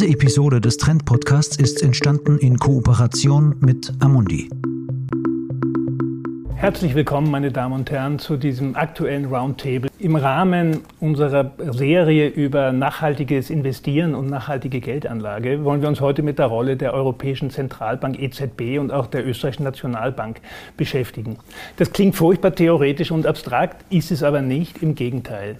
Diese Episode des Trend Podcasts ist entstanden in Kooperation mit Amundi. Herzlich willkommen, meine Damen und Herren, zu diesem aktuellen Roundtable. Im Rahmen unserer Serie über nachhaltiges Investieren und nachhaltige Geldanlage wollen wir uns heute mit der Rolle der Europäischen Zentralbank EZB und auch der Österreichischen Nationalbank beschäftigen. Das klingt furchtbar theoretisch und abstrakt, ist es aber nicht, im Gegenteil.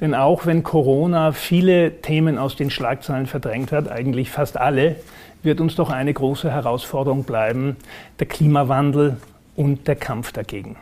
Denn auch wenn Corona viele Themen aus den Schlagzeilen verdrängt hat, eigentlich fast alle, wird uns doch eine große Herausforderung bleiben, der Klimawandel und der Kampf dagegen.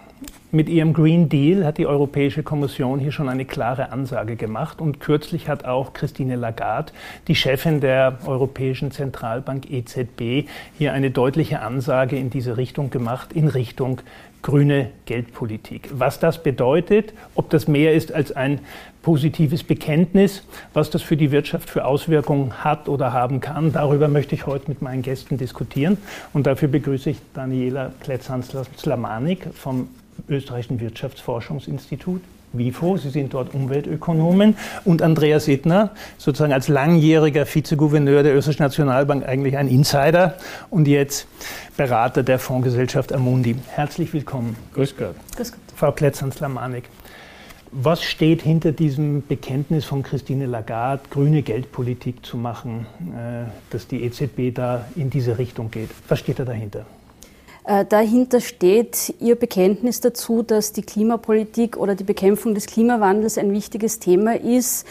Mit ihrem Green Deal hat die Europäische Kommission hier schon eine klare Ansage gemacht und kürzlich hat auch Christine Lagarde, die Chefin der Europäischen Zentralbank EZB, hier eine deutliche Ansage in diese Richtung gemacht, in Richtung grüne Geldpolitik. Was das bedeutet, ob das mehr ist als ein positives Bekenntnis, was das für die Wirtschaft für Auswirkungen hat oder haben kann, darüber möchte ich heute mit meinen Gästen diskutieren. Und dafür begrüße ich Daniela Kletzans-Slamanik vom Österreichischen Wirtschaftsforschungsinstitut. WIFO, Sie sind dort Umweltökonomen, und Andreas Sittner, sozusagen als langjähriger Vizegouverneur der Österreichischen Nationalbank, eigentlich ein Insider und jetzt Berater der Fondsgesellschaft Amundi. Herzlich willkommen. Grüß Gott. Grüß Gott. Frau Kletzans-Lamanik. Was steht hinter diesem Bekenntnis von Christine Lagarde, grüne Geldpolitik zu machen, äh, dass die EZB da in diese Richtung geht? Was steht da dahinter? Äh, dahinter steht Ihr Bekenntnis dazu, dass die Klimapolitik oder die Bekämpfung des Klimawandels ein wichtiges Thema ist,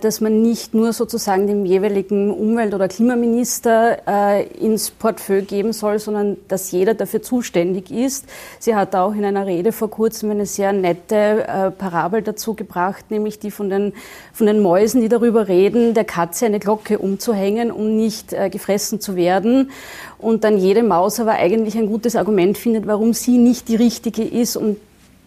dass man nicht nur sozusagen dem jeweiligen Umwelt- oder Klimaminister äh, ins Portfolio geben soll, sondern dass jeder dafür zuständig ist. Sie hat auch in einer Rede vor kurzem eine sehr nette Parabel dazu gebracht, nämlich die von den, von den Mäusen, die darüber reden, der Katze eine Glocke umzuhängen, um nicht gefressen zu werden und dann jede Maus aber eigentlich ein gutes Argument findet, warum sie nicht die richtige ist, um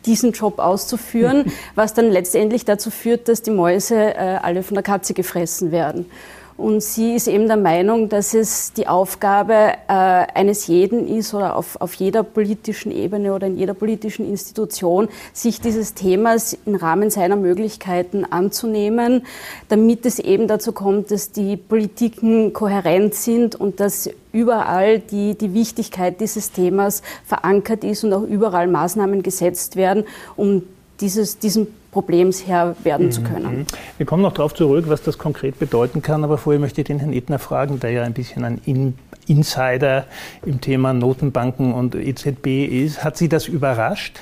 diesen Job auszuführen, was dann letztendlich dazu führt, dass die Mäuse äh, alle von der Katze gefressen werden. Und sie ist eben der Meinung, dass es die Aufgabe äh, eines jeden ist oder auf, auf jeder politischen Ebene oder in jeder politischen Institution, sich dieses Themas im Rahmen seiner Möglichkeiten anzunehmen, damit es eben dazu kommt, dass die Politiken kohärent sind und dass überall die, die Wichtigkeit dieses Themas verankert ist und auch überall Maßnahmen gesetzt werden, um dieses, diesen Problems Herr werden mhm. zu können. Wir kommen noch darauf zurück, was das konkret bedeuten kann, aber vorher möchte ich den Herrn Ettner fragen, der ja ein bisschen ein In Insider im Thema Notenbanken und EZB ist. Hat Sie das überrascht?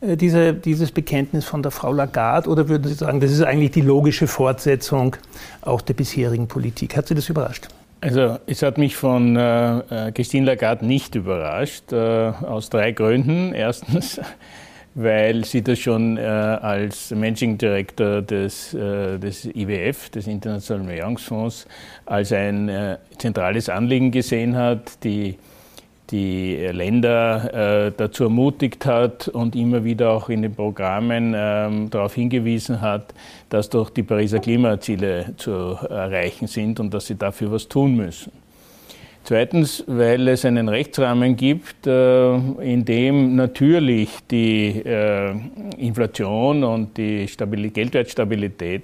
Äh, diese, dieses Bekenntnis von der Frau Lagarde oder würden Sie sagen, das ist eigentlich die logische Fortsetzung auch der bisherigen Politik? Hat Sie das überrascht? Also es hat mich von äh, äh Christine Lagarde nicht überrascht, äh, aus drei Gründen. Erstens, weil sie das schon äh, als Managing Director des, äh, des IWF, des Internationalen Währungsfonds, als ein äh, zentrales Anliegen gesehen hat, die die Länder äh, dazu ermutigt hat und immer wieder auch in den Programmen ähm, darauf hingewiesen hat, dass doch die Pariser Klimaziele zu erreichen sind und dass sie dafür was tun müssen. Zweitens, weil es einen Rechtsrahmen gibt, äh, in dem natürlich die äh, Inflation und die Geldwertstabilität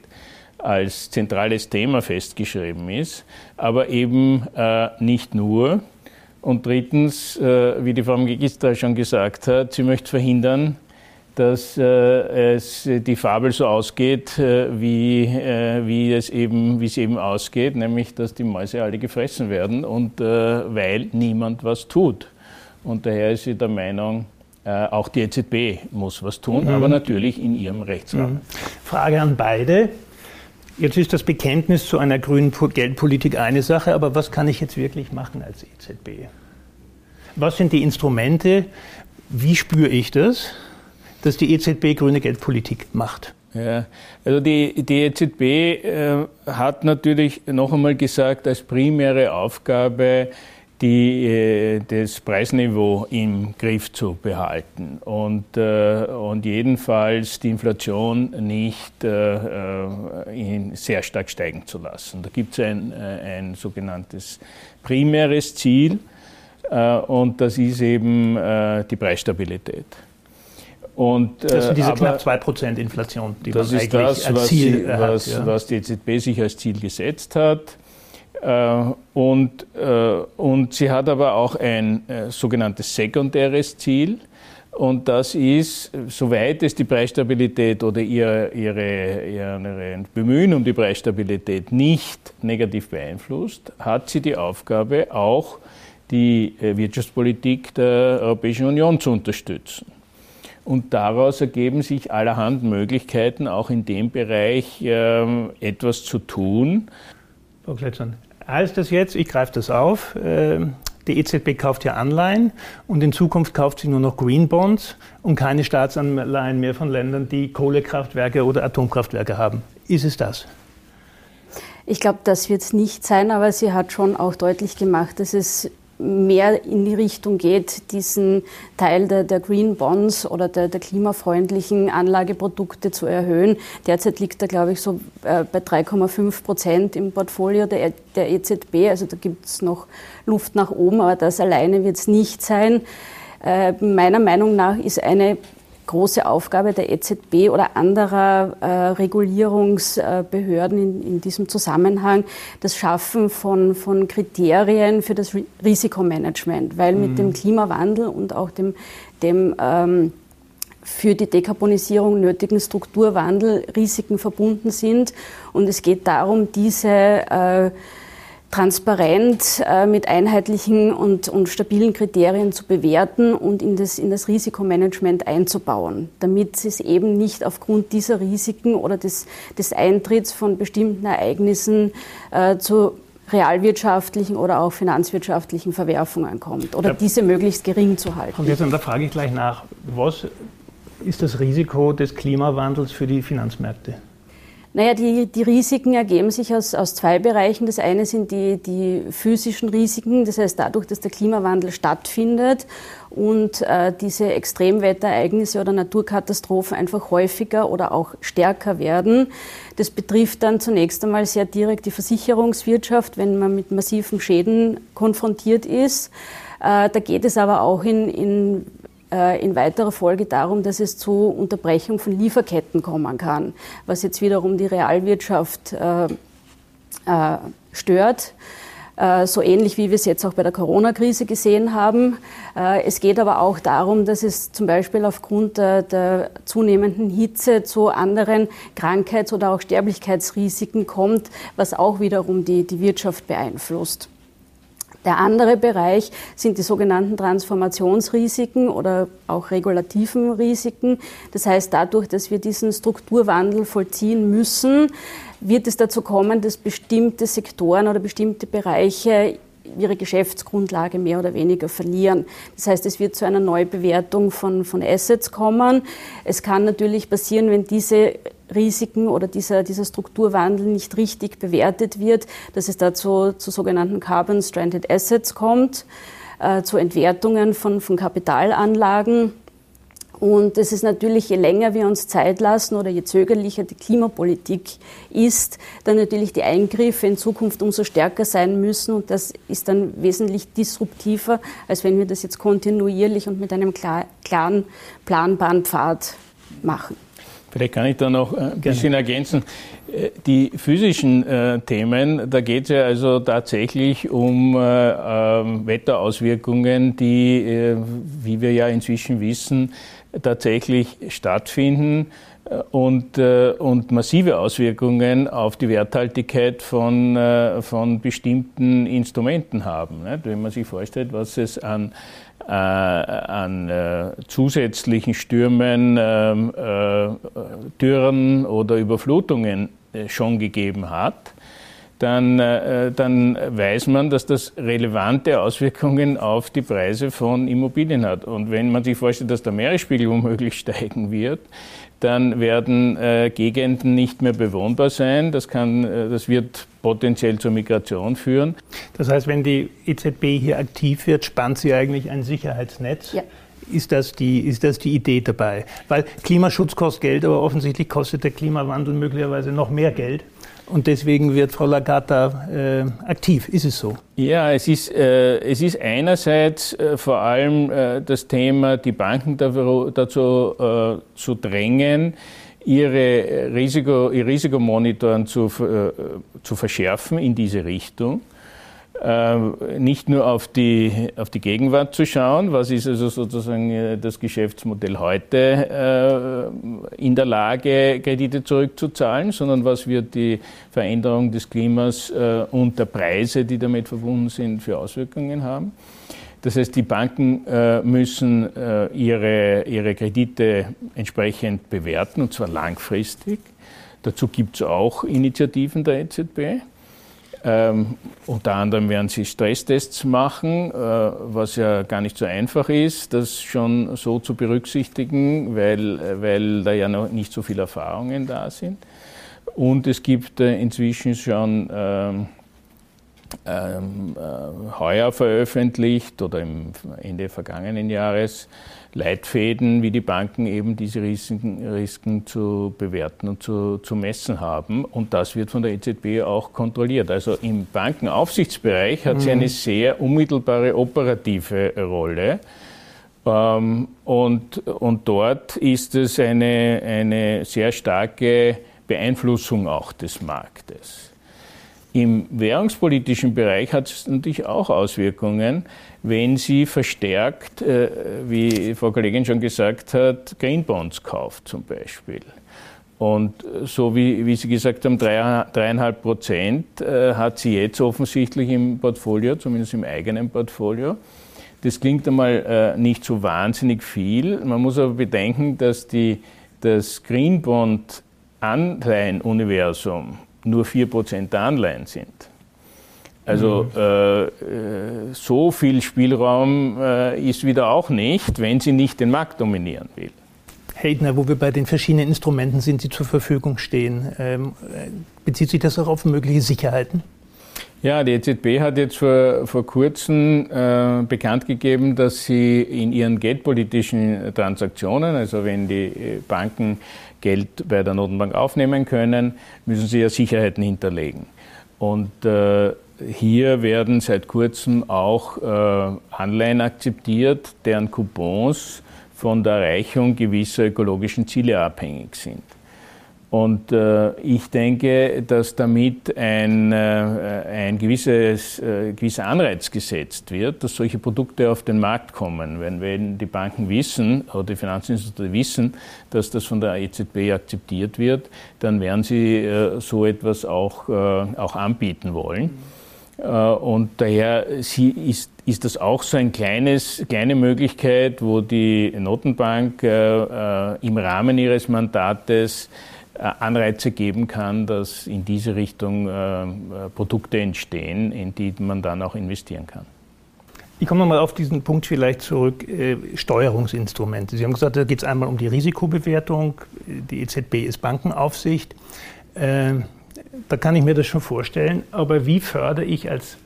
als zentrales Thema festgeschrieben ist, aber eben äh, nicht nur. Und drittens, wie die Frau Magister schon gesagt hat, sie möchte verhindern, dass äh, es die Fabel so ausgeht, äh, wie, äh, wie, es eben, wie es eben ausgeht, nämlich dass die Mäuse alle gefressen werden und äh, weil niemand was tut. Und daher ist sie der Meinung, äh, auch die EZB muss was tun, mhm. aber natürlich in ihrem Rechtsrahmen. Mhm. Frage an beide. Jetzt ist das Bekenntnis zu einer grünen Geldpolitik eine Sache, aber was kann ich jetzt wirklich machen als EZB? Was sind die Instrumente? Wie spüre ich das? Dass die EZB grüne Geldpolitik macht. Ja, also die, die EZB äh, hat natürlich noch einmal gesagt, als primäre Aufgabe, die, äh, das Preisniveau im Griff zu behalten und, äh, und jedenfalls die Inflation nicht äh, äh sehr stark steigen zu lassen. Da gibt es ein, äh, ein sogenanntes primäres Ziel äh, und das ist eben die Preisstabilität. Und, das sind diese knapp 2% Inflation, die das man ist das, als was Ziel sie, hat. Was, ja. was die EZB sich als Ziel gesetzt hat. Und, und sie hat aber auch ein sogenanntes sekundäres Ziel. Und das ist, soweit es die Preisstabilität oder ihre, ihre, ihre Bemühen um die Preisstabilität nicht negativ beeinflusst, hat sie die Aufgabe, auch die Wirtschaftspolitik der Europäischen Union zu unterstützen. Und daraus ergeben sich allerhand Möglichkeiten, auch in dem Bereich äh, etwas zu tun. Frau Kletschern, heißt das jetzt, ich greife das auf, äh, die EZB kauft ja Anleihen und in Zukunft kauft sie nur noch Green Bonds und keine Staatsanleihen mehr von Ländern, die Kohlekraftwerke oder Atomkraftwerke haben. Ist es das? Ich glaube, das wird es nicht sein, aber sie hat schon auch deutlich gemacht, dass es mehr in die Richtung geht, diesen Teil der, der Green Bonds oder der, der, klimafreundlichen Anlageprodukte zu erhöhen. Derzeit liegt er, glaube ich, so äh, bei 3,5 Prozent im Portfolio der, der EZB. Also da gibt es noch Luft nach oben, aber das alleine wird es nicht sein. Äh, meiner Meinung nach ist eine große Aufgabe der EZB oder anderer äh, Regulierungsbehörden in, in, diesem Zusammenhang das Schaffen von, von Kriterien für das Risikomanagement, weil mhm. mit dem Klimawandel und auch dem, dem ähm, für die Dekarbonisierung nötigen Strukturwandel Risiken verbunden sind. Und es geht darum, diese äh, transparent äh, mit einheitlichen und, und stabilen Kriterien zu bewerten und in das, in das Risikomanagement einzubauen, damit es eben nicht aufgrund dieser Risiken oder des, des Eintritts von bestimmten Ereignissen äh, zu realwirtschaftlichen oder auch finanzwirtschaftlichen Verwerfungen kommt oder ja. diese möglichst gering zu halten. Und jetzt, und da frage ich gleich nach, was ist das Risiko des Klimawandels für die Finanzmärkte? Naja, die, die Risiken ergeben sich aus, aus zwei Bereichen. Das eine sind die, die physischen Risiken, das heißt dadurch, dass der Klimawandel stattfindet und äh, diese Extremwetterereignisse oder Naturkatastrophen einfach häufiger oder auch stärker werden. Das betrifft dann zunächst einmal sehr direkt die Versicherungswirtschaft, wenn man mit massiven Schäden konfrontiert ist. Äh, da geht es aber auch in, in in weiterer Folge darum, dass es zu Unterbrechung von Lieferketten kommen kann, was jetzt wiederum die Realwirtschaft äh, äh, stört. So ähnlich wie wir es jetzt auch bei der Corona-Krise gesehen haben. Es geht aber auch darum, dass es zum Beispiel aufgrund der, der zunehmenden Hitze zu anderen Krankheits- oder auch Sterblichkeitsrisiken kommt, was auch wiederum die, die Wirtschaft beeinflusst. Der andere Bereich sind die sogenannten Transformationsrisiken oder auch regulativen Risiken. Das heißt, dadurch, dass wir diesen Strukturwandel vollziehen müssen, wird es dazu kommen, dass bestimmte Sektoren oder bestimmte Bereiche ihre Geschäftsgrundlage mehr oder weniger verlieren. Das heißt, es wird zu einer Neubewertung von, von Assets kommen. Es kann natürlich passieren, wenn diese Risiken oder dieser, dieser Strukturwandel nicht richtig bewertet wird, dass es dazu zu sogenannten Carbon Stranded Assets kommt, äh, zu Entwertungen von, von Kapitalanlagen. Und es ist natürlich, je länger wir uns Zeit lassen oder je zögerlicher die Klimapolitik ist, dann natürlich die Eingriffe in Zukunft umso stärker sein müssen. Und das ist dann wesentlich disruptiver, als wenn wir das jetzt kontinuierlich und mit einem klar, klaren, planbaren Pfad machen. Vielleicht kann ich da noch ein bisschen ergänzen. Äh, die physischen äh, Themen, da geht es ja also tatsächlich um äh, äh, Wetterauswirkungen, die, äh, wie wir ja inzwischen wissen, tatsächlich stattfinden äh, und, und massive Auswirkungen auf die Werthaltigkeit von, von bestimmten Instrumenten haben. Wenn man sich vorstellt, was es an äh, an äh, zusätzlichen Stürmen, ähm, äh, Dürren oder Überflutungen schon gegeben hat, dann, dann weiß man, dass das relevante Auswirkungen auf die Preise von Immobilien hat. Und wenn man sich vorstellt, dass der Meeresspiegel womöglich steigen wird, dann werden äh, Gegenden nicht mehr bewohnbar sein. Das, kann, äh, das wird potenziell zur Migration führen. Das heißt, wenn die EZB hier aktiv wird, spannt sie eigentlich ein Sicherheitsnetz. Ja. Ist das, die, ist das die Idee dabei? Weil Klimaschutz kostet Geld, aber offensichtlich kostet der Klimawandel möglicherweise noch mehr Geld. Und deswegen wird Frau Lagarde äh, aktiv. Ist es so? Ja, es ist, äh, es ist einerseits äh, vor allem äh, das Thema, die Banken dazu, dazu äh, zu drängen, ihre Risiko, ihr Risikomonitoren zu, äh, zu verschärfen in diese Richtung. Äh, nicht nur auf die, auf die Gegenwart zu schauen, was ist also sozusagen äh, das Geschäftsmodell heute äh, in der Lage, Kredite zurückzuzahlen, sondern was wird die Veränderung des Klimas und der Preise, die damit verbunden sind, für Auswirkungen haben. Das heißt, die Banken müssen ihre, ihre Kredite entsprechend bewerten, und zwar langfristig. Dazu gibt es auch Initiativen der EZB. Ähm, unter anderem werden sie Stresstests machen, äh, was ja gar nicht so einfach ist, das schon so zu berücksichtigen, weil, weil da ja noch nicht so viele Erfahrungen da sind. Und es gibt äh, inzwischen schon ähm, ähm, äh, heuer veröffentlicht oder im Ende vergangenen Jahres Leitfäden, wie die Banken eben diese Risiken, Risiken zu bewerten und zu, zu, messen haben. Und das wird von der EZB auch kontrolliert. Also im Bankenaufsichtsbereich hat mhm. sie eine sehr unmittelbare operative Rolle. Ähm, und, und dort ist es eine, eine sehr starke Beeinflussung auch des Marktes. Im währungspolitischen Bereich hat es natürlich auch Auswirkungen, wenn sie verstärkt, äh, wie Frau Kollegin schon gesagt hat, Green Bonds kauft zum Beispiel. Und so wie, wie Sie gesagt haben, dreieinhalb Prozent äh, hat sie jetzt offensichtlich im Portfolio, zumindest im eigenen Portfolio. Das klingt einmal äh, nicht so wahnsinnig viel. Man muss aber bedenken, dass die, das Green Bond Anleihenuniversum nur 4% der Anleihen sind. Also mhm. äh, äh, so viel Spielraum äh, ist wieder auch nicht, wenn sie nicht den Markt dominieren will. Heidner, wo wir bei den verschiedenen Instrumenten sind, die zur Verfügung stehen, ähm, bezieht sich das auch auf mögliche Sicherheiten? Ja, die EZB hat jetzt vor, vor kurzem äh, bekannt gegeben, dass sie in ihren geldpolitischen Transaktionen, also wenn die äh, Banken Geld bei der Notenbank aufnehmen können, müssen sie ja Sicherheiten hinterlegen. Und äh, hier werden seit kurzem auch äh, Anleihen akzeptiert, deren Coupons von der Erreichung gewisser ökologischen Ziele abhängig sind. Und äh, ich denke, dass damit ein, äh, ein gewisses, äh, gewisser Anreiz gesetzt wird, dass solche Produkte auf den Markt kommen. Wenn, wenn die Banken wissen oder die Finanzinstitute wissen, dass das von der EZB akzeptiert wird, dann werden sie äh, so etwas auch, äh, auch anbieten wollen. Äh, und daher ist, ist das auch so eine kleine Möglichkeit, wo die Notenbank im Rahmen ihres Mandates äh, Anreize geben kann, dass in diese Richtung äh, äh, Produkte entstehen, in die man dann auch investieren kann. Ich komme nochmal auf diesen Punkt vielleicht zurück, Steuerungsinstrumente. Sie haben gesagt, da geht es einmal um die Risikobewertung, die EZB ist Bankenaufsicht. da kann ich mir das schon vorstellen, aber wie fördere ich als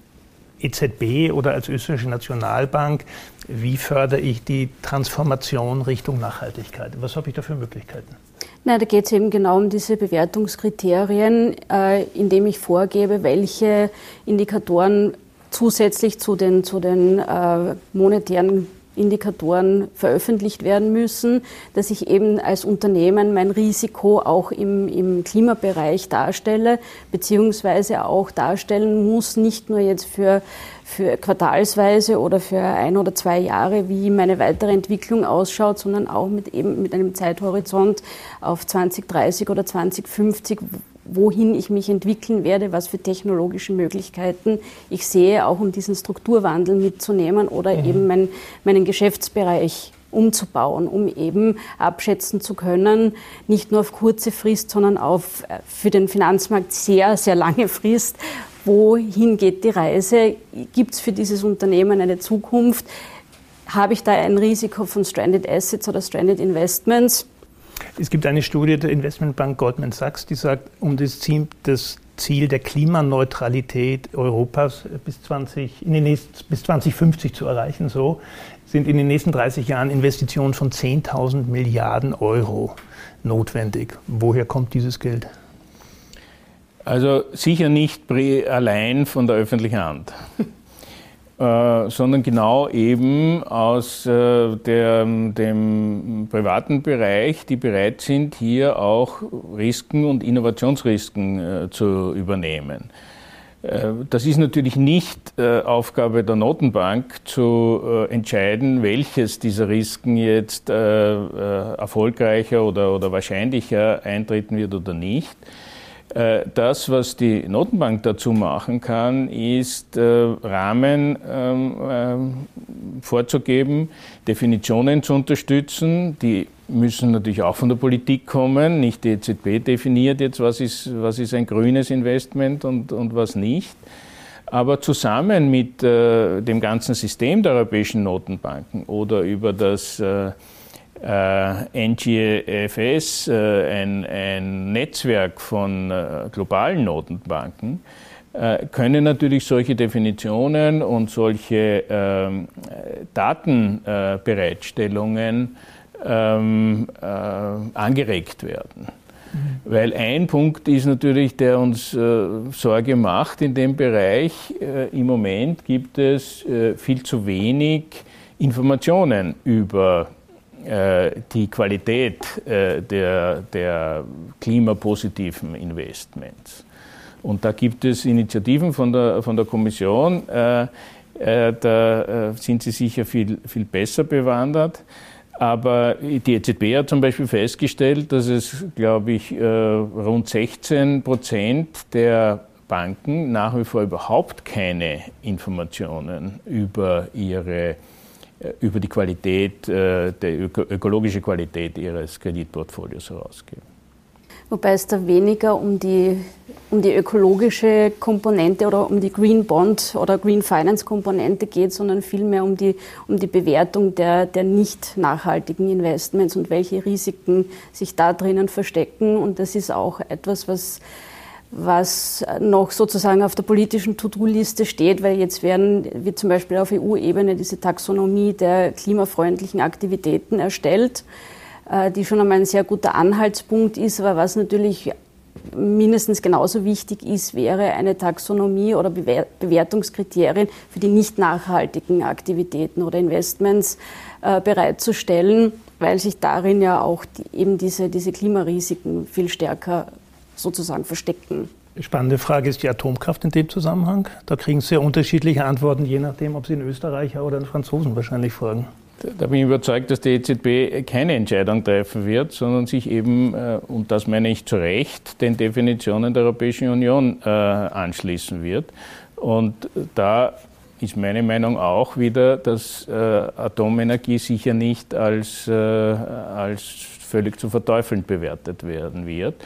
EZB oder als österreichische Nationalbank, wie fördere ich die Transformation Richtung Nachhaltigkeit? Was habe ich da für Möglichkeiten? Na, da geht es eben genau um diese Bewertungskriterien, äh, indem ich vorgebe, welche Indikatoren zusätzlich zu den, zu den äh, monetären Indikatoren veröffentlicht werden müssen, dass ich eben als Unternehmen mein Risiko auch im, im Klimabereich darstelle, beziehungsweise auch darstellen muss, nicht nur jetzt für, für quartalsweise oder für ein oder zwei Jahre, wie meine weitere Entwicklung ausschaut, sondern auch mit eben mit einem Zeithorizont auf 2030 oder 2050, wohin ich mich entwickeln werde, was für technologische Möglichkeiten ich sehe, auch um diesen Strukturwandel mitzunehmen oder mhm. eben mein, meinen Geschäftsbereich umzubauen, um eben abschätzen zu können, nicht nur auf kurze Frist, sondern auf äh, für den Finanzmarkt sehr, sehr lange Frist, wohin geht die Reise, gibt es für dieses Unternehmen eine Zukunft, habe ich da ein Risiko von Stranded Assets oder Stranded Investments es gibt eine Studie der Investmentbank Goldman Sachs, die sagt, um das Ziel, das Ziel der Klimaneutralität Europas bis, 20, in den nächsten, bis 2050 zu erreichen, so sind in den nächsten 30 Jahren Investitionen von 10.000 Milliarden Euro notwendig. Woher kommt dieses Geld? Also sicher nicht allein von der öffentlichen Hand. äh, sondern genau eben aus äh, der, dem privaten Bereich, die bereit sind, hier auch Risiken und Innovationsrisiken äh, zu übernehmen. Äh, das ist natürlich nicht äh, Aufgabe der Notenbank zu äh, entscheiden, welches dieser Risiken jetzt erfolgreicher oder, oder wahrscheinlicher eintreten wird oder nicht. Das, was die Notenbank dazu machen kann, ist Rahmen ähm, ähm, vorzugeben, Definitionen zu unterstützen, die müssen natürlich auch von der Politik kommen. Nicht die EZB definiert jetzt, was ist, was ist ein grünes Investment und, und was nicht. Aber zusammen mit äh, dem ganzen System der europäischen Notenbanken oder über das äh, äh, NGFS, äh, ein, ein, Netzwerk von äh, globalen Notenbanken, äh, können natürlich solche Definitionen und solche ähm, Datenbereitstellungen ähm, äh, angeregt werden. Mhm. Weil ein Punkt ist natürlich, der uns äh, Sorge macht in dem Bereich. Äh, Im Moment gibt es äh, viel zu wenig Informationen über äh, die Qualität äh, der, der klimapositiven Investments. Und da gibt es Initiativen von der, von der Kommission, da sind Sie sicher viel, viel besser bewandert. Aber die EZB hat zum Beispiel festgestellt, dass es, glaube ich, äh, rund 16 Prozent der Banken nach wie vor überhaupt keine Informationen über ihre äh, über die Qualität, äh, die ökologische Qualität ihres Kreditportfolios herausgeben wobei es da weniger um die, um die ökologische Komponente oder um die Green Bond oder Green Finance Komponente geht, sondern vielmehr um die, um die Bewertung der, der nicht nachhaltigen Investments und welche Risiken sich da drinnen verstecken. Und das ist auch etwas, was was noch sozusagen auf der politischen To-Do-Liste steht, weil jetzt werden, wie zum Beispiel auf EU-Ebene, diese Taxonomie der klimafreundlichen Aktivitäten erstellt. Äh, die schon einmal ein sehr guter Anhaltspunkt ist. Aber was natürlich mindestens genauso wichtig ist, wäre eine Taxonomie oder Bewertungskriterien für die nicht nachhaltigen Aktivitäten oder Investments äh, bereitzustellen, weil sich darin ja auch eben diese, diese Klimarisiken viel stärker sozusagen verstecken. Spannende Frage ist die Atomkraft in dem Zusammenhang. Da kriegen Sie sehr unterschiedliche Antworten, je nachdem, ob Sie einen Österreicher oder einen Franzosen wahrscheinlich fragen. Da bin ich überzeugt, dass die EZB keine Entscheidung treffen wird, sondern sich eben, äh, und das meine ich zu Recht, den Definitionen der Europäischen Union äh, anschließen wird. Und da ist meine Meinung auch wieder, dass äh, Atomenergie sicher nicht als, als völlig zu verteufeln bewertet werden wird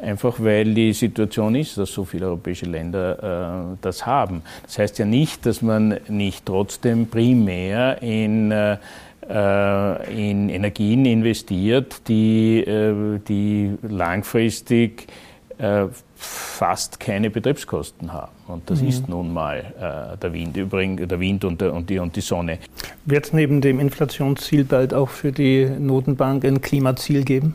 einfach weil die Situation ist, dass so viele europäische Länder äh, das haben. Das heißt ja nicht, dass man nicht trotzdem primär in äh, in Energien investiert, die, äh, die langfristig äh, fast keine Betriebskosten haben. Und das mhm. ist nun mal äh, der Wind, übrigens der Wind und, der, und, die, und die Sonne. Wird es neben dem Inflationsziel bald auch für die Notenbank ein Klimaziel geben?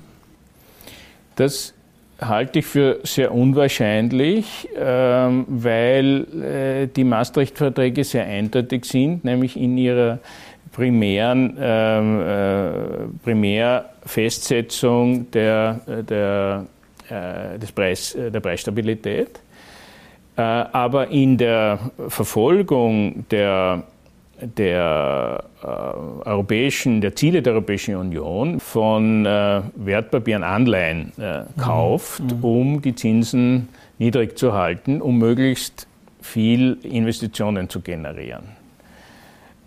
Das halte ich für sehr unwahrscheinlich, ähm, weil äh, die Maastricht-Verträge sehr eindeutig sind, nämlich in ihrer primären ähm, äh, Primärfestsetzung der, der, äh, des Preis, der Preisstabilität. aber in der Verfolgung der der äh, europäischen, der Ziele der Europäischen Union von äh, Wertpapieren, Anleihen äh, kauft, mhm. um die Zinsen niedrig zu halten, um möglichst viel Investitionen zu generieren.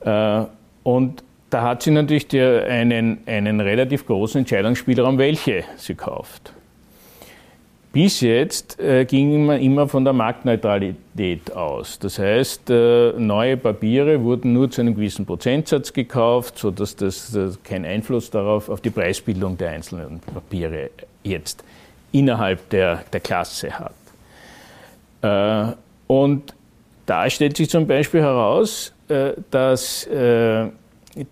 Äh, und da hat sie natürlich die, einen, einen relativ großen Entscheidungsspielraum, welche sie kauft. Bis jetzt äh, ging man immer von der Marktneutralität aus. Das heißt, äh, neue Papiere wurden nur zu einem gewissen Prozentsatz gekauft, sodass das äh, keinen Einfluss darauf auf die Preisbildung der einzelnen Papiere jetzt innerhalb der, der Klasse hat. Äh, und da stellt sich zum Beispiel heraus, äh, dass äh,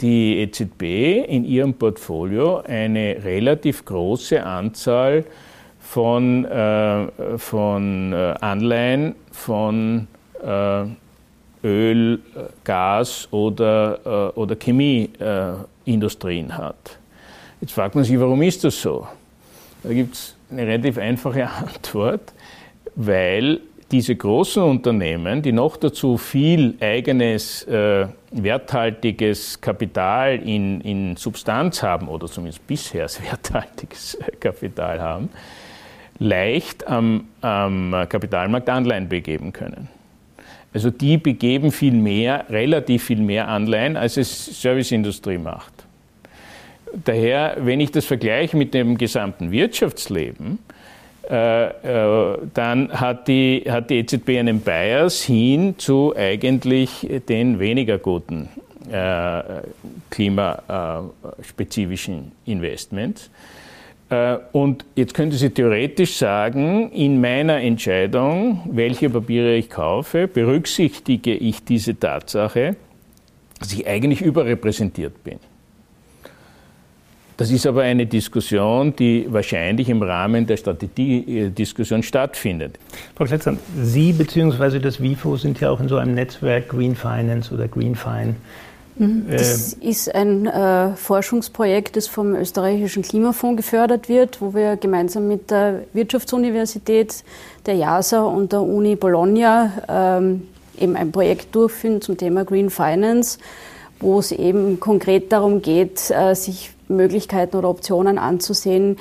die EZB in ihrem Portfolio eine relativ große Anzahl von, äh, von äh, Anleihen von äh, Öl, Gas oder, oder Chemieindustrien hat. Jetzt fragt man sich, warum ist das so? Da gibt es eine relativ einfache Antwort, weil diese großen Unternehmen, die noch dazu viel eigenes, äh, werthaltiges Kapital in, in Substanz haben, oder zumindest bisher werthaltiges Kapital haben, leicht am, am Kapitalmarkt Anleihen begeben können. Also die begeben viel mehr, relativ viel mehr Anleihen, als es Serviceindustrie macht. Daher, wenn ich das vergleiche mit dem gesamten Wirtschaftsleben, äh, äh, dann hat die, hat die EZB einen Bias hin zu eigentlich den weniger guten äh, klimaspezifischen Investments. Und jetzt könnte sie theoretisch sagen, in meiner Entscheidung, welche Papiere ich kaufe, berücksichtige ich diese Tatsache, dass ich eigentlich überrepräsentiert bin. Das ist aber eine Diskussion, die wahrscheinlich im Rahmen der Strategiediskussion stattfindet. Frau Kletzer, Sie bzw. das WIFO sind ja auch in so einem Netzwerk Green Finance oder Green Fine. Mhm. Das äh, ist ein äh, Forschungsprojekt, das vom österreichischen Klimafonds gefördert wird, wo wir gemeinsam mit der Wirtschaftsuniversität, der JASA und der Uni Bologna ähm, eben ein Projekt durchführen zum Thema Green Finance, wo es eben konkret darum geht, äh, sich Möglichkeiten oder Optionen anzusehen,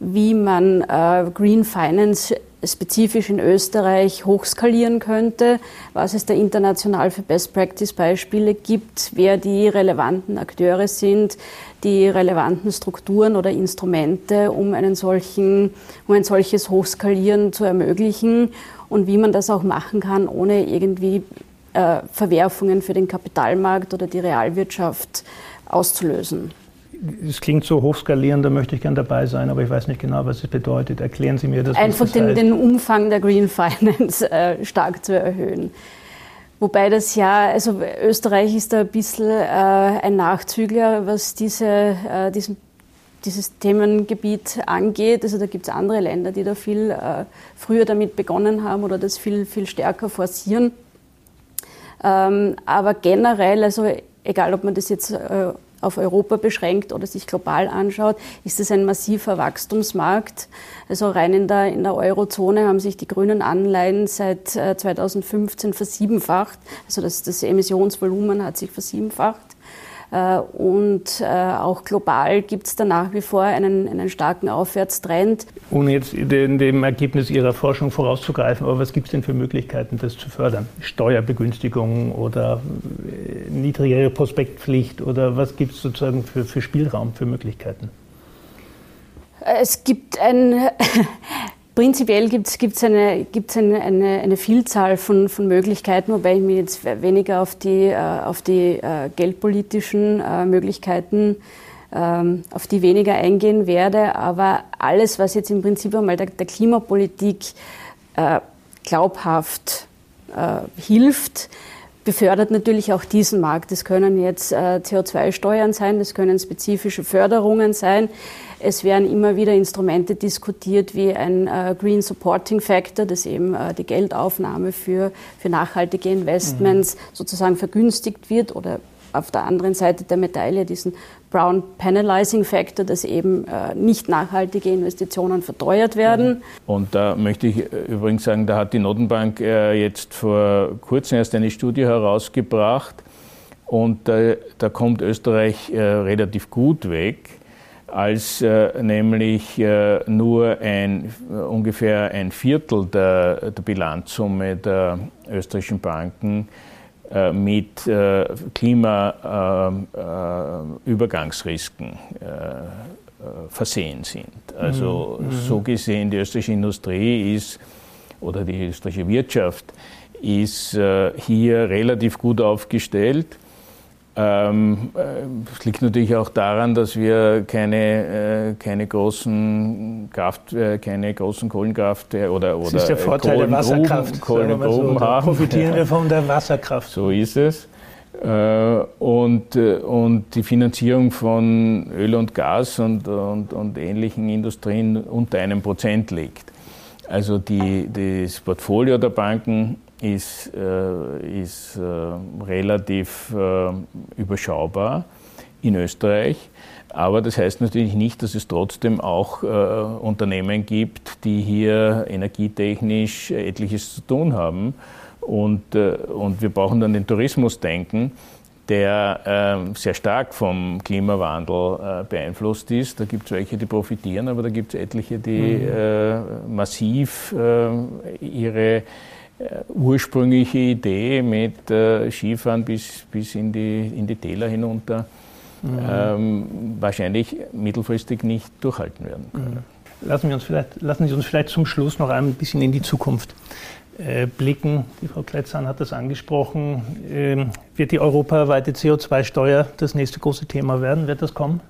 wie man äh, Green Finance spezifisch in Österreich hochskalieren könnte, was es da international für Best Practice Beispiele gibt, wer die relevanten Akteure sind, die relevanten Strukturen oder Instrumente, um einen solchen, um ein solches Hochskalieren zu ermöglichen und wie man das auch machen kann, ohne irgendwie äh, Verwerfungen für den Kapitalmarkt oder die Realwirtschaft auszulösen es klingt so hochskalierend, da möchte ich gern dabei sein, aber ich weiß nicht genau, was es bedeutet. Erklären Sie mir das. Einfach das den, den, Umfang der Green Finance äh, stark zu erhöhen. Wobei das ja, also Österreich ist da ein bisschen äh, ein Nachzügler, was diese, äh, diesen, dieses Themengebiet angeht. Also da gibt es andere Länder, die da viel äh, früher damit begonnen haben oder das viel, viel stärker forcieren. Ähm, aber generell, also egal ob man das jetzt äh, auf Europa beschränkt oder sich global anschaut, ist es ein massiver Wachstumsmarkt. Also rein in der, in der Eurozone haben sich die grünen Anleihen seit 2015 äh, versiebenfacht. Also das, das Emissionsvolumen hat sich versiebenfacht. Äh, und äh, auch global gibt es da nach wie vor einen, einen starken Aufwärtstrend. Ohne jetzt den, dem Ergebnis Ihrer Forschung vorauszugreifen, aber was gibt es denn für Möglichkeiten, das zu fördern? Steuerbegünstigungen oder äh, niedrigere Prospektpflicht oder was gibt es sozusagen für, für Spielraum, für Möglichkeiten? Es gibt ein Prinzipiell gibt es eine, gibt's eine, eine, eine, Vielzahl von, von Möglichkeiten, wobei ich mir jetzt weniger auf die, äh, auf die äh, geldpolitischen äh, Möglichkeiten, ähm, auf die weniger eingehen werde. Aber alles, was jetzt im Prinzip einmal der, der Klimapolitik glaubhaft hilft, befördert natürlich auch diesen Markt. Das können jetzt CO2-Steuern sein, das können spezifische Förderungen sein. Es werden immer wieder Instrumente diskutiert wie ein äh, Green Supporting Factor, das eben äh, die Geldaufnahme für, für nachhaltige Investments mhm. sozusagen vergünstigt wird oder auf der anderen Seite der Medaille diesen Brown Penalizing Factor, dass eben äh, nicht nachhaltige Investitionen verteuert werden. Und da möchte ich äh, übrigens sagen, da hat die Notenbank äh, jetzt vor kurzem erst eine Studie herausgebracht und äh, da kommt Österreich äh, relativ gut weg als äh, nämlich äh, nur ein, äh, ungefähr ein Viertel der, der Bilanzsumme der österreichischen Banken mit äh, Klimaübergangsrisiken äh, versehen sind. Also mhm. so gesehen, die österreichische Industrie ist oder die österreichische Wirtschaft ist hier relativ gut aufgestellt. Ähm, es liegt natürlich auch daran, dass wir keine, äh, keine großen Kraft, äh, keine großen Kohlenkraft oder, oder das ist der Vorteil der Wasserkraft. Kohlengruben so, haben. Profitieren wir von der Wasserkraft. So ist es. Äh, und, und die Finanzierung von Öl und Gas und, und, und ähnlichen Industrien unter einem Prozent liegt. Also die, das Portfolio der Banken ist, äh, ist äh, relativ äh, überschaubar in Österreich. Aber das heißt natürlich nicht, dass es trotzdem auch äh, Unternehmen gibt, die hier energietechnisch etliches zu tun haben. Und, äh, und wir brauchen dann den Tourismus denken, der äh, sehr stark vom Klimawandel äh, beeinflusst ist. Da gibt es welche, die profitieren, aber da gibt es etliche, die mhm. Äh, massiv ihre ursprüngliche Idee mit Skifahren bis, bis in, die, in die Täler hinunter mhm. ähm, wahrscheinlich mittelfristig nicht durchhalten werden können. Mhm. Lassen, wir uns vielleicht, lassen Sie uns vielleicht zum Schluss noch ein bisschen in die Zukunft äh, blicken. Die Frau Kletzan hat das angesprochen. Ähm, wird die europaweite CO2-Steuer das nächste große Thema werden? Wird das kommen?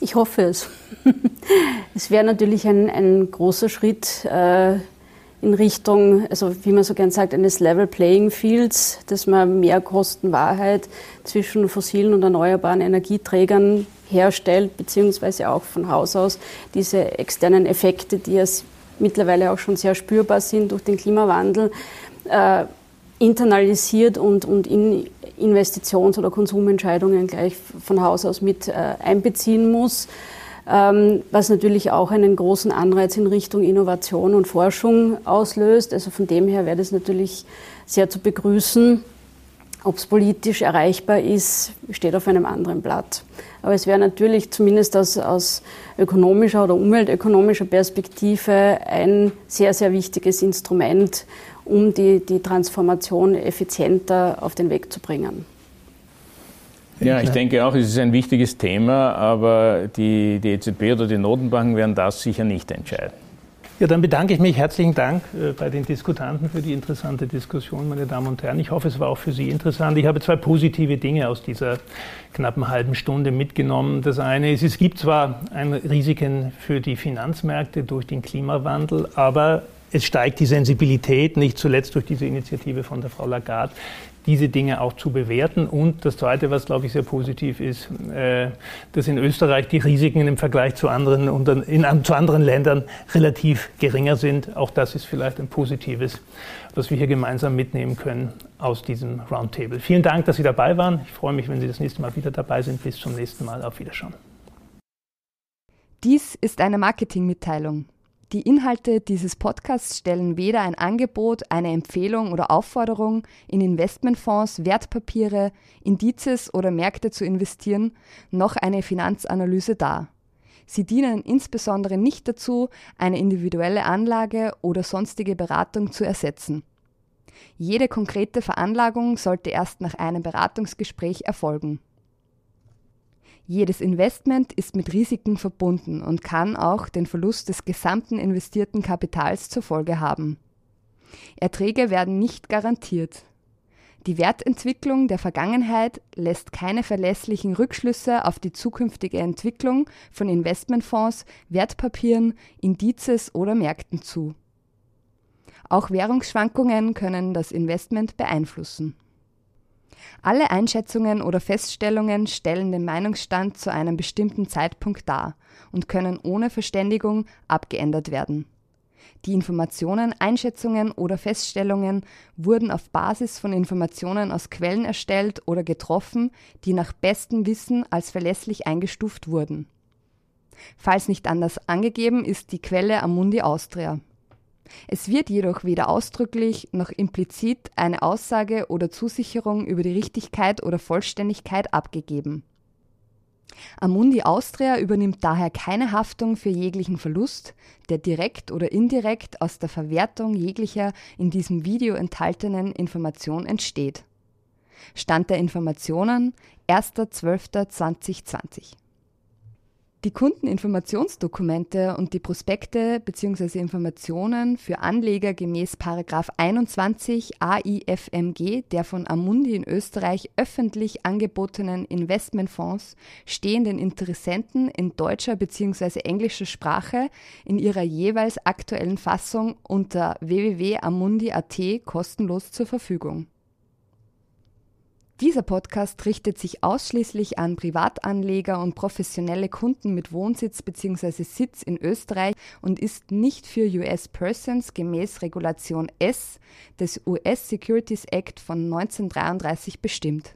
Ich hoffe es. es wäre natürlich ein, ein großer Schritt äh, in Richtung, also wie man so gern sagt, eines Level Playing Fields, dass man mehr Kostenwahrheit zwischen fossilen und erneuerbaren Energieträgern herstellt, beziehungsweise auch von Haus aus diese externen Effekte, die es mittlerweile auch schon sehr spürbar sind durch den Klimawandel, äh, internalisiert und, und in Investitions- oder Konsumentscheidungen gleich von Haus aus mit äh, einbeziehen muss was natürlich auch einen großen Anreiz in Richtung Innovation und Forschung auslöst. Also von dem her wäre das natürlich sehr zu begrüßen. Ob es politisch erreichbar ist, steht auf einem anderen Blatt. Aber es wäre natürlich zumindest aus, aus ökonomischer oder umweltökonomischer Perspektive ein sehr, sehr wichtiges Instrument, um die, die Transformation effizienter auf den Weg zu bringen. Ja, ich denke auch, es ist ein wichtiges Thema, aber die, die EZB oder die Notenbanken werden das sicher nicht entscheiden. Ja, dann bedanke ich mich. Herzlichen Dank äh, bei den Diskutanten für die interessante Diskussion, meine Damen und Herren. Ich hoffe, es war auch für Sie interessant. Ich habe zwei positive Dinge aus dieser knappen halben Stunde mitgenommen. Das eine ist, es gibt zwar Risiken für die Finanzmärkte durch den Klimawandel, aber es steigt die Sensibilität, nicht zuletzt durch diese Initiative von der Frau Lagarde, diese Dinge auch zu bewerten. Und das Zweite, was, glaube ich, sehr positiv ist, äh, dass in Österreich die Risiken im Vergleich zu anderen, in, zu anderen Ländern relativ geringer sind. Auch das ist vielleicht ein positives, was wir hier gemeinsam mitnehmen können aus diesem Roundtable. Vielen Dank, dass Sie dabei waren. Ich freue mich, wenn Sie das nächste Mal wieder dabei sind. Bis zum nächsten Mal. Auf Wiederschauen. Dies ist eine Marketingmitteilung. Die Inhalte dieses Podcasts stellen weder ein Angebot, eine Empfehlung oder Aufforderung, in Investmentfonds, Wertpapiere, Indizes oder Märkte zu investieren, noch eine Finanzanalyse dar. Sie dienen insbesondere nicht dazu, eine individuelle Anlage oder sonstige Beratung zu ersetzen. Jede konkrete Veranlagung sollte erst nach einem Beratungsgespräch erfolgen. Jedes Investment ist mit Risiken verbunden und kann auch den Verlust des gesamten investierten Kapitals zur Folge haben. Erträge werden nicht garantiert. Die Wertentwicklung der Vergangenheit lässt keine verlässlichen Rückschlüsse auf die zukünftige Entwicklung von Investmentfonds, Wertpapieren, Indizes oder Märkten zu. Auch Währungsschwankungen können das Investment beeinflussen. Alle Einschätzungen oder Feststellungen stellen den Meinungsstand zu einem bestimmten Zeitpunkt dar und können ohne Verständigung abgeändert werden. Die Informationen, Einschätzungen oder Feststellungen wurden auf Basis von Informationen aus Quellen erstellt oder getroffen, die nach bestem Wissen als verlässlich eingestuft wurden. Falls nicht anders angegeben, ist die Quelle Amundi Austria. Es wird jedoch weder ausdrücklich noch implizit eine Aussage oder Zusicherung über die Richtigkeit oder Vollständigkeit abgegeben. Amundi Austria übernimmt daher keine Haftung für jeglichen Verlust, der direkt oder indirekt aus der Verwertung jeglicher in diesem Video enthaltenen Information entsteht. Stand der Informationen 1.12.2020 die Kundeninformationsdokumente und die Prospekte bzw. Informationen für Anleger gemäß 21 AIFMG der von Amundi in Österreich öffentlich angebotenen Investmentfonds stehen den Interessenten in deutscher bzw. englischer Sprache in ihrer jeweils aktuellen Fassung unter www.amundi.at kostenlos zur Verfügung. Dieser Podcast richtet sich ausschließlich an Privatanleger und professionelle Kunden mit Wohnsitz bzw. Sitz in Österreich und ist nicht für US Persons gemäß Regulation S des US Securities Act von 1933 bestimmt.